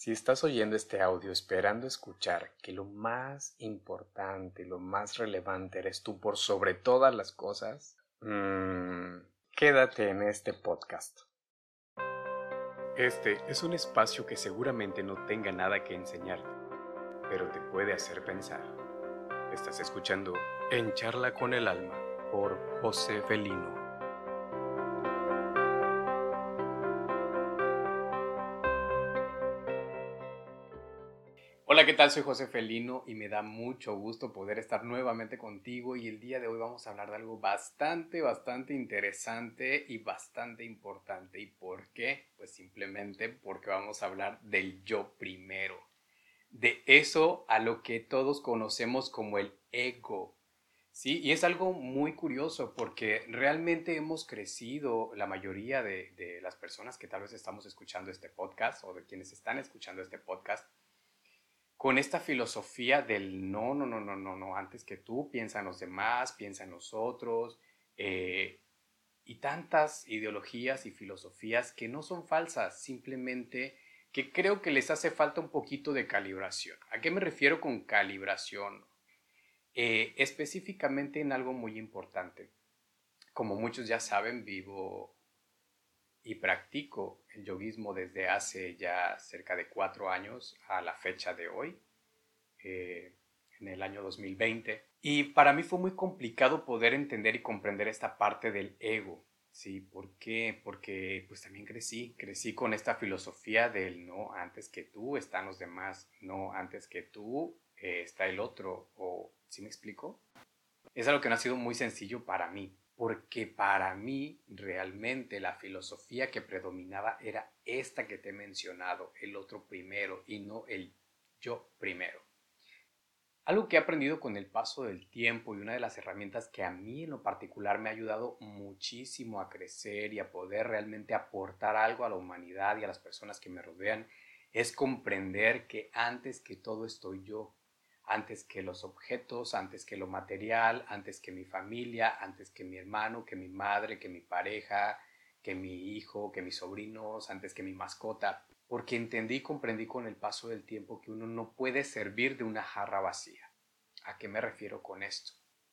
Si estás oyendo este audio esperando escuchar que lo más importante, lo más relevante eres tú por sobre todas las cosas, mmm, quédate en este podcast. Este es un espacio que seguramente no tenga nada que enseñarte, pero te puede hacer pensar. Estás escuchando En Charla con el Alma por José Felino. Hola, ¿qué tal? Soy José Felino y me da mucho gusto poder estar nuevamente contigo y el día de hoy vamos a hablar de algo bastante, bastante interesante y bastante importante. ¿Y por qué? Pues simplemente porque vamos a hablar del yo primero. De eso a lo que todos conocemos como el ego. Sí, y es algo muy curioso porque realmente hemos crecido, la mayoría de, de las personas que tal vez estamos escuchando este podcast o de quienes están escuchando este podcast, con esta filosofía del no, no, no, no, no, no, antes que tú, piensa en los demás, piensa en nosotros, eh, y tantas ideologías y filosofías que no son falsas, simplemente que creo que les hace falta un poquito de calibración. ¿A qué me refiero con calibración? Eh, específicamente en algo muy importante. Como muchos ya saben, vivo y practico el yoguismo desde hace ya cerca de cuatro años a la fecha de hoy, eh, en el año 2020. Y para mí fue muy complicado poder entender y comprender esta parte del ego. ¿Sí? ¿Por qué? Porque pues también crecí, crecí con esta filosofía del no, antes que tú están los demás, no, antes que tú eh, está el otro, o ¿sí me explico? Es algo que no ha sido muy sencillo para mí, porque para mí realmente la filosofía que predominaba era esta que te he mencionado, el otro primero y no el yo primero. Algo que he aprendido con el paso del tiempo y una de las herramientas que a mí en lo particular me ha ayudado muchísimo a crecer y a poder realmente aportar algo a la humanidad y a las personas que me rodean es comprender que antes que todo estoy yo, antes que los objetos, antes que lo material, antes que mi familia, antes que mi hermano, que mi madre, que mi pareja, que mi hijo, que mis sobrinos, antes que mi mascota, porque entendí y comprendí con el paso del tiempo que uno no puede servir de una jarra vacía. ¿A qué me refiero con esto?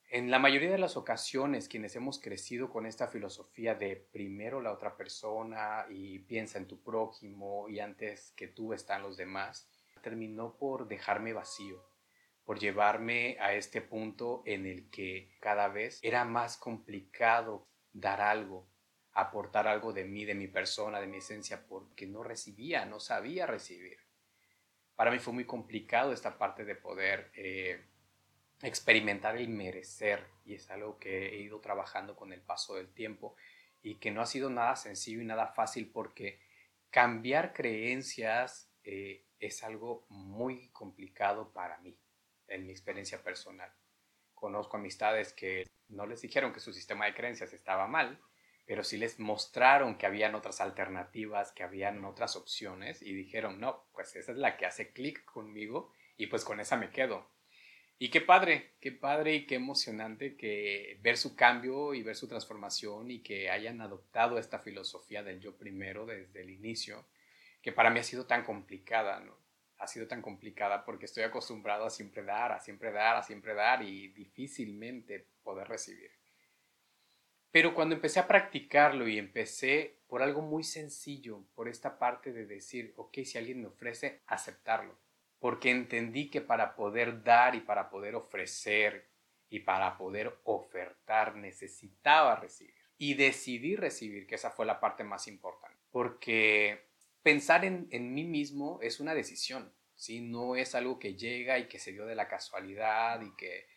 En la mayoría de las ocasiones, quienes hemos crecido con esta filosofía de primero la otra persona y piensa en tu prójimo y antes que tú están los demás, terminó por dejarme vacío por llevarme a este punto en el que cada vez era más complicado dar algo, aportar algo de mí, de mi persona, de mi esencia, porque no recibía, no sabía recibir. Para mí fue muy complicado esta parte de poder eh, experimentar el merecer y es algo que he ido trabajando con el paso del tiempo y que no ha sido nada sencillo y nada fácil porque cambiar creencias eh, es algo muy complicado para mí en mi experiencia personal. Conozco amistades que no les dijeron que su sistema de creencias estaba mal, pero sí les mostraron que habían otras alternativas, que habían otras opciones y dijeron, no, pues esa es la que hace clic conmigo y pues con esa me quedo. Y qué padre, qué padre y qué emocionante que ver su cambio y ver su transformación y que hayan adoptado esta filosofía del yo primero desde el inicio, que para mí ha sido tan complicada, ¿no? Ha sido tan complicada porque estoy acostumbrado a siempre dar, a siempre dar, a siempre dar y difícilmente poder recibir. Pero cuando empecé a practicarlo y empecé por algo muy sencillo, por esta parte de decir, ok, si alguien me ofrece, aceptarlo. Porque entendí que para poder dar y para poder ofrecer y para poder ofertar necesitaba recibir. Y decidí recibir, que esa fue la parte más importante. Porque pensar en, mí mismo es una decisión, ¿sí? No es algo que llega y que se dio de la casualidad y que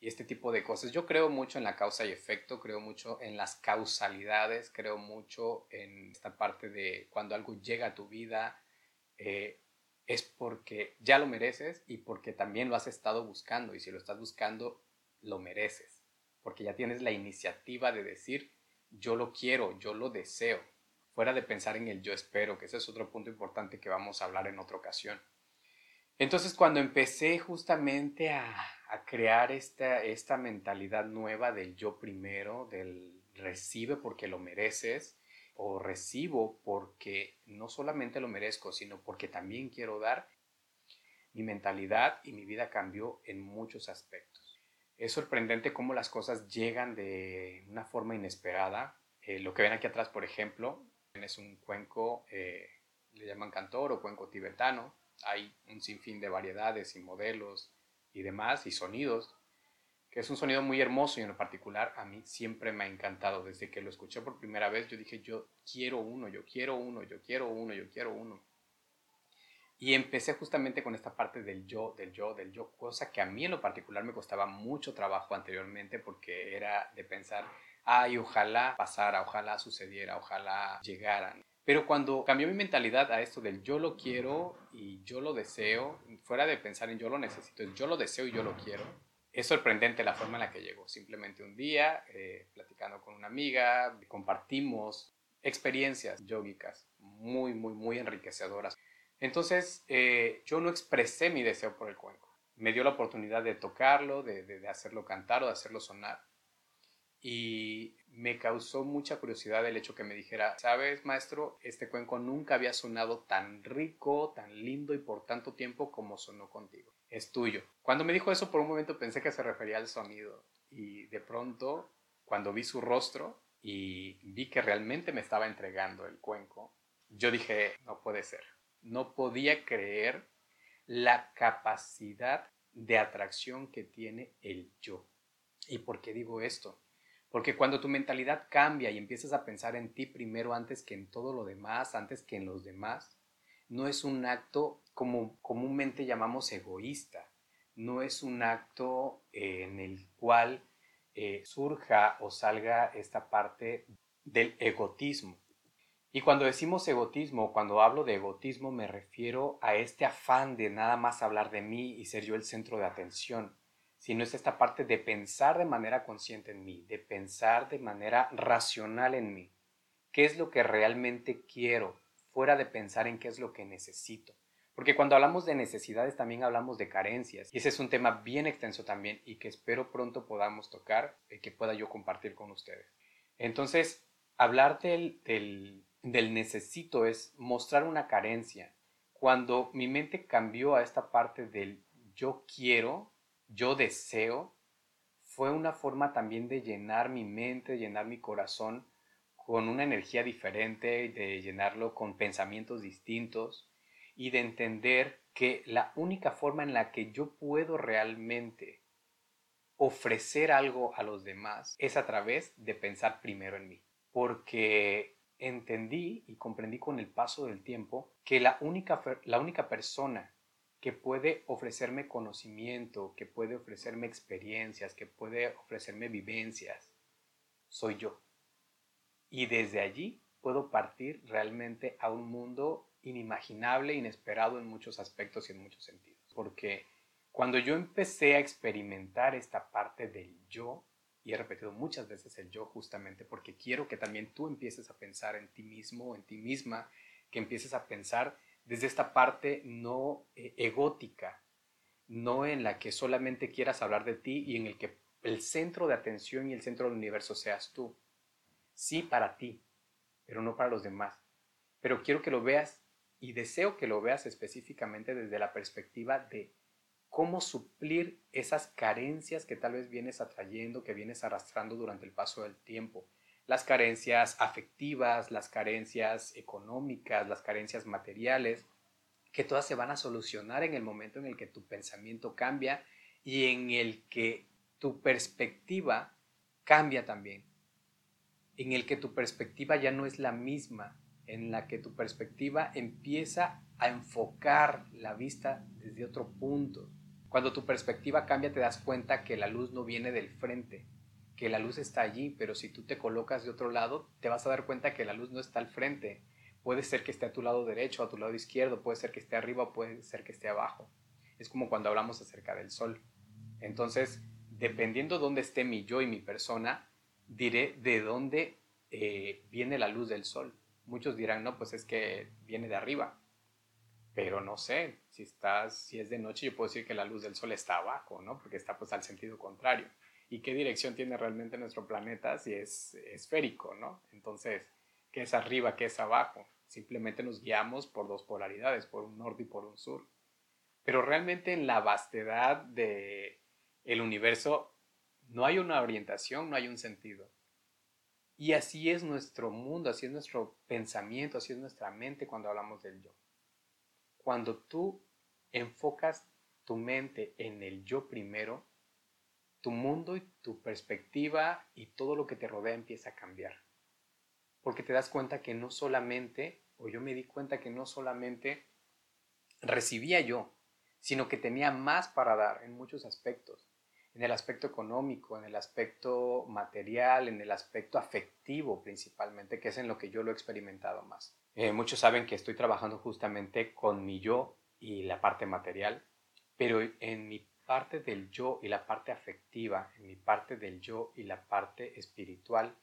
este tipo de cosas. Yo creo mucho en la causa y efecto, creo mucho en las causalidades, creo mucho en esta parte de cuando algo llega a tu vida, eh, es porque ya lo mereces y porque también lo has estado buscando y si lo estás buscando, lo mereces, porque ya tienes la iniciativa de decir, yo lo quiero, yo lo deseo fuera de pensar en el yo espero, que ese es otro punto importante que vamos a hablar en otra ocasión. Entonces, cuando empecé justamente a, crear esta, esta mentalidad nueva del yo primero, del recibe porque lo mereces, o recibo porque no solamente lo merezco, sino porque también quiero dar, mi mentalidad y mi vida cambió en muchos aspectos. Es sorprendente cómo las cosas llegan de una forma inesperada. Eh, lo que ven aquí atrás, por ejemplo, es un cuenco, eh, le llaman cantor o cuenco tibetano. Hay un sinfín de variedades y modelos y demás y sonidos que es un sonido muy hermoso y en lo particular a mí siempre me ha encantado. Desde que lo escuché por primera vez, yo dije, yo quiero uno, yo quiero uno, yo quiero uno, yo quiero uno. Y empecé justamente con esta parte del yo, del yo, del yo, cosa que a mí en lo particular me costaba mucho trabajo anteriormente porque era de pensar, ay, ojalá pasara, ojalá sucediera, ojalá llegaran. Pero cuando cambió mi mentalidad a esto del yo lo quiero y yo lo deseo, fuera de pensar en yo lo necesito, yo lo deseo y yo lo quiero, es sorprendente la forma en la que llegó. Simplemente un día, eh, platicando con una amiga, compartimos experiencias yógicas muy, muy, muy enriquecedoras. Entonces, eh, yo no expresé mi deseo por el cuenco. Me dio la oportunidad de tocarlo, de, de hacerlo cantar o de hacerlo sonar. Y me causó mucha curiosidad el hecho que me dijera, sabes, maestro, este cuenco nunca había sonado tan rico, tan lindo y por tanto tiempo como sonó contigo es tuyo. Cuando me dijo eso, por un momento pensé que se refería al sonido y de pronto, cuando vi su rostro y vi que realmente me estaba entregando el cuenco, yo dije, no puede ser. No podía creer la capacidad de atracción que tiene el yo. ¿Y por qué digo esto? Porque cuando tu mentalidad cambia y empiezas a pensar en ti primero antes que en todo lo demás, antes que en los demás, no es un acto como comúnmente llamamos egoísta, no es un acto eh, en el cual eh, surja o salga esta parte del egotismo. Y cuando decimos egotismo, cuando hablo de egotismo, me refiero a este afán de nada más hablar de mí y ser yo el centro de atención, sino es esta parte de pensar de manera consciente en mí, de pensar de manera racional en mí. ¿Qué es lo que realmente quiero? fuera de pensar en qué es lo que necesito. Porque cuando hablamos de necesidades también hablamos de carencias. Y ese es un tema bien extenso también y que espero pronto podamos tocar y que pueda yo compartir con ustedes. Entonces, hablar del, del, del necesito es mostrar una carencia. Cuando mi mente cambió a esta parte del yo quiero, yo deseo, fue una forma también de llenar mi mente, llenar mi corazón con una energía diferente, de llenarlo con pensamientos distintos y de entender que la única forma en la que yo puedo realmente ofrecer algo a los demás es a través de pensar primero en mí. Porque entendí y comprendí con el paso del tiempo que la única, la única persona que puede ofrecerme conocimiento, que puede ofrecerme experiencias, que puede ofrecerme vivencias, soy yo. Y desde allí puedo partir realmente a un mundo inimaginable, inesperado en muchos aspectos y en muchos sentidos. Porque cuando yo empecé a experimentar esta parte del yo, y he repetido muchas veces el yo justamente porque quiero que también tú empieces a pensar en ti mismo, en ti misma, que empieces a pensar desde esta parte no eh, egótica, no en la que solamente quieras hablar de ti y en el que el centro de atención y el centro del universo seas tú, sí para ti, pero no para los demás. Pero quiero que lo veas y deseo que lo veas específicamente desde la perspectiva de cómo suplir esas carencias que tal vez vienes atrayendo, que vienes arrastrando durante el paso del tiempo. Las carencias afectivas, las carencias económicas, las carencias materiales, que todas se van a solucionar en el momento en el que tu pensamiento cambia y en el que tu perspectiva cambia también en el que tu perspectiva ya no es la misma, en la que tu perspectiva empieza a enfocar la vista desde otro punto. Cuando tu perspectiva cambia te das cuenta que la luz no viene del frente, que la luz está allí, pero si tú te colocas de otro lado, te vas a dar cuenta que la luz no está al frente. Puede ser que esté a tu lado derecho, a tu lado izquierdo, puede ser que esté arriba, puede ser que esté abajo. Es como cuando hablamos acerca del sol. Entonces, dependiendo dónde esté mi yo y mi persona, diré de dónde eh, viene la luz del sol. Muchos dirán, no, pues es que viene de arriba. Pero no sé, si, estás, si es de noche, yo puedo decir que la luz del sol está abajo, ¿no? Porque está pues al sentido contrario. ¿Y qué dirección tiene realmente nuestro planeta si es esférico, ¿no? Entonces, qué es arriba, qué es abajo. Simplemente nos guiamos por dos polaridades, por un norte y por un sur. Pero realmente en la vastedad del el universo no hay una orientación, no hay un sentido. Y así es nuestro mundo, así es nuestro pensamiento, así es nuestra mente cuando hablamos del yo. Cuando tú enfocas tu mente en el yo primero, tu mundo y tu perspectiva y todo lo que te rodea empieza a cambiar. Porque te das cuenta que no solamente, o yo me di cuenta que no solamente recibía yo, sino que tenía más para dar en muchos aspectos en el aspecto económico, en el aspecto material, en el aspecto afectivo principalmente, que es en lo que yo lo he experimentado más. Eh, muchos saben que estoy trabajando justamente con mi yo y la parte material, pero en mi parte del yo y la parte afectiva, mi parte del yo y la parte espiritual,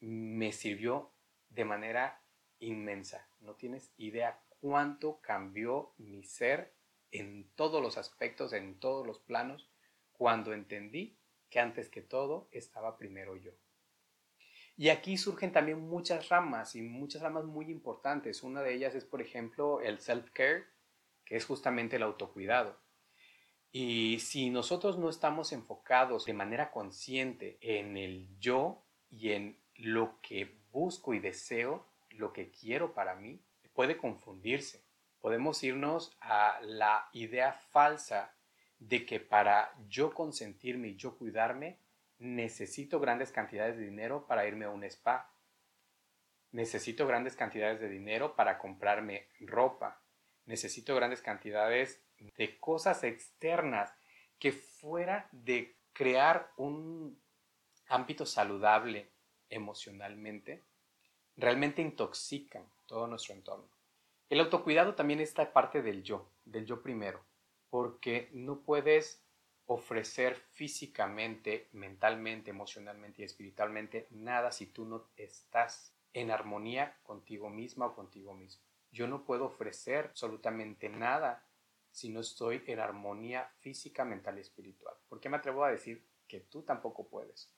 me sirvió de manera inmensa. No tienes idea cuánto cambió mi ser en todos los aspectos, en todos los planos, cuando entendí que antes que todo estaba primero yo. Y aquí surgen también muchas ramas y muchas ramas muy importantes. Una de ellas es, por ejemplo, el self-care, que es justamente el autocuidado. Y si nosotros no estamos enfocados de manera consciente en el yo y en lo que busco y deseo, lo que quiero para mí, puede confundirse. Podemos irnos a la idea falsa de que para yo consentirme y yo cuidarme, necesito grandes cantidades de dinero para irme a un spa. Necesito grandes cantidades de dinero para comprarme ropa. Necesito grandes cantidades de cosas externas que fuera de crear un ámbito saludable emocionalmente, realmente intoxican todo nuestro entorno. El autocuidado también está parte del yo, del yo primero porque no puedes ofrecer físicamente, mentalmente, emocionalmente y espiritualmente nada si tú no estás en armonía contigo misma o contigo mismo. Yo no puedo ofrecer absolutamente nada si no estoy en armonía física, mental y espiritual. ¿Por qué me atrevo a decir que tú tampoco puedes?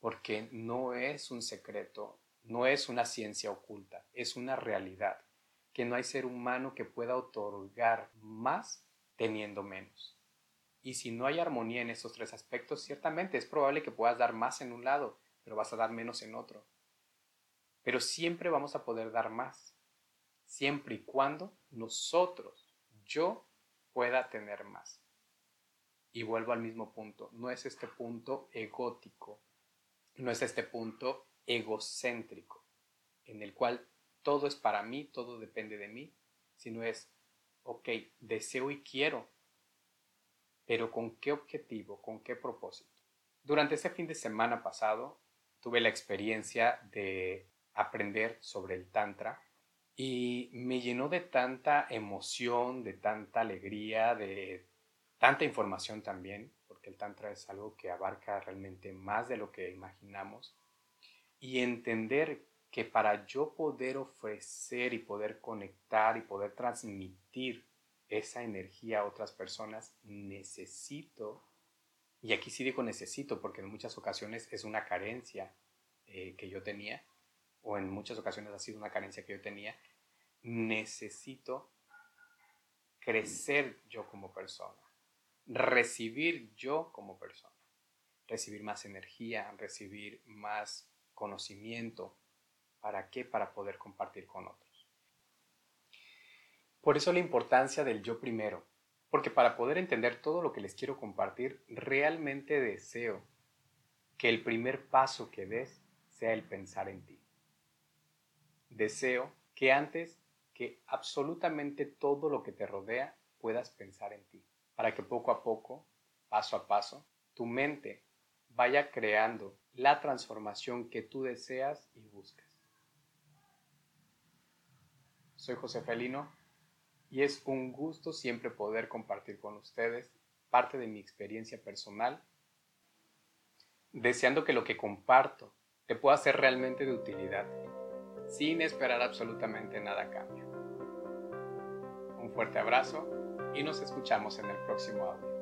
Porque no es un secreto, no es una ciencia oculta, es una realidad, que no hay ser humano que pueda otorgar más teniendo menos. Y si no hay armonía en estos tres aspectos, ciertamente es probable que puedas dar más en un lado, pero vas a dar menos en otro. Pero siempre vamos a poder dar más, siempre y cuando nosotros, yo, pueda tener más. Y vuelvo al mismo punto, no es este punto egótico, no es este punto egocéntrico, en el cual todo es para mí, todo depende de mí, sino es ok, deseo y quiero, pero ¿con qué objetivo? ¿Con qué propósito? Durante ese fin de semana pasado tuve la experiencia de aprender sobre el Tantra y me llenó de tanta emoción, de tanta alegría, de tanta información también, porque el Tantra es algo que abarca realmente más de lo que imaginamos, y entender que para yo poder ofrecer y poder conectar y poder transmitir esa energía a otras personas, necesito, y aquí sí digo necesito porque en muchas ocasiones es una carencia eh, que yo tenía, o en muchas ocasiones ha sido una carencia que yo tenía, necesito crecer yo como persona, recibir yo como persona, recibir más energía, recibir más conocimiento, ¿Para qué? Para poder compartir con otros. Por eso la importancia del yo primero, porque para poder entender todo lo que les quiero compartir, realmente deseo que el primer paso que des sea el pensar en ti. Deseo que antes que absolutamente todo lo que te rodea puedas pensar en ti, para que poco a poco, paso a paso, tu mente vaya creando la transformación que tú deseas y buscas. Soy José Felino y es un gusto siempre poder compartir con ustedes parte de mi experiencia personal, deseando que lo que comparto te pueda ser realmente de utilidad, sin esperar absolutamente nada a cambio. Un fuerte abrazo y nos escuchamos en el próximo audio.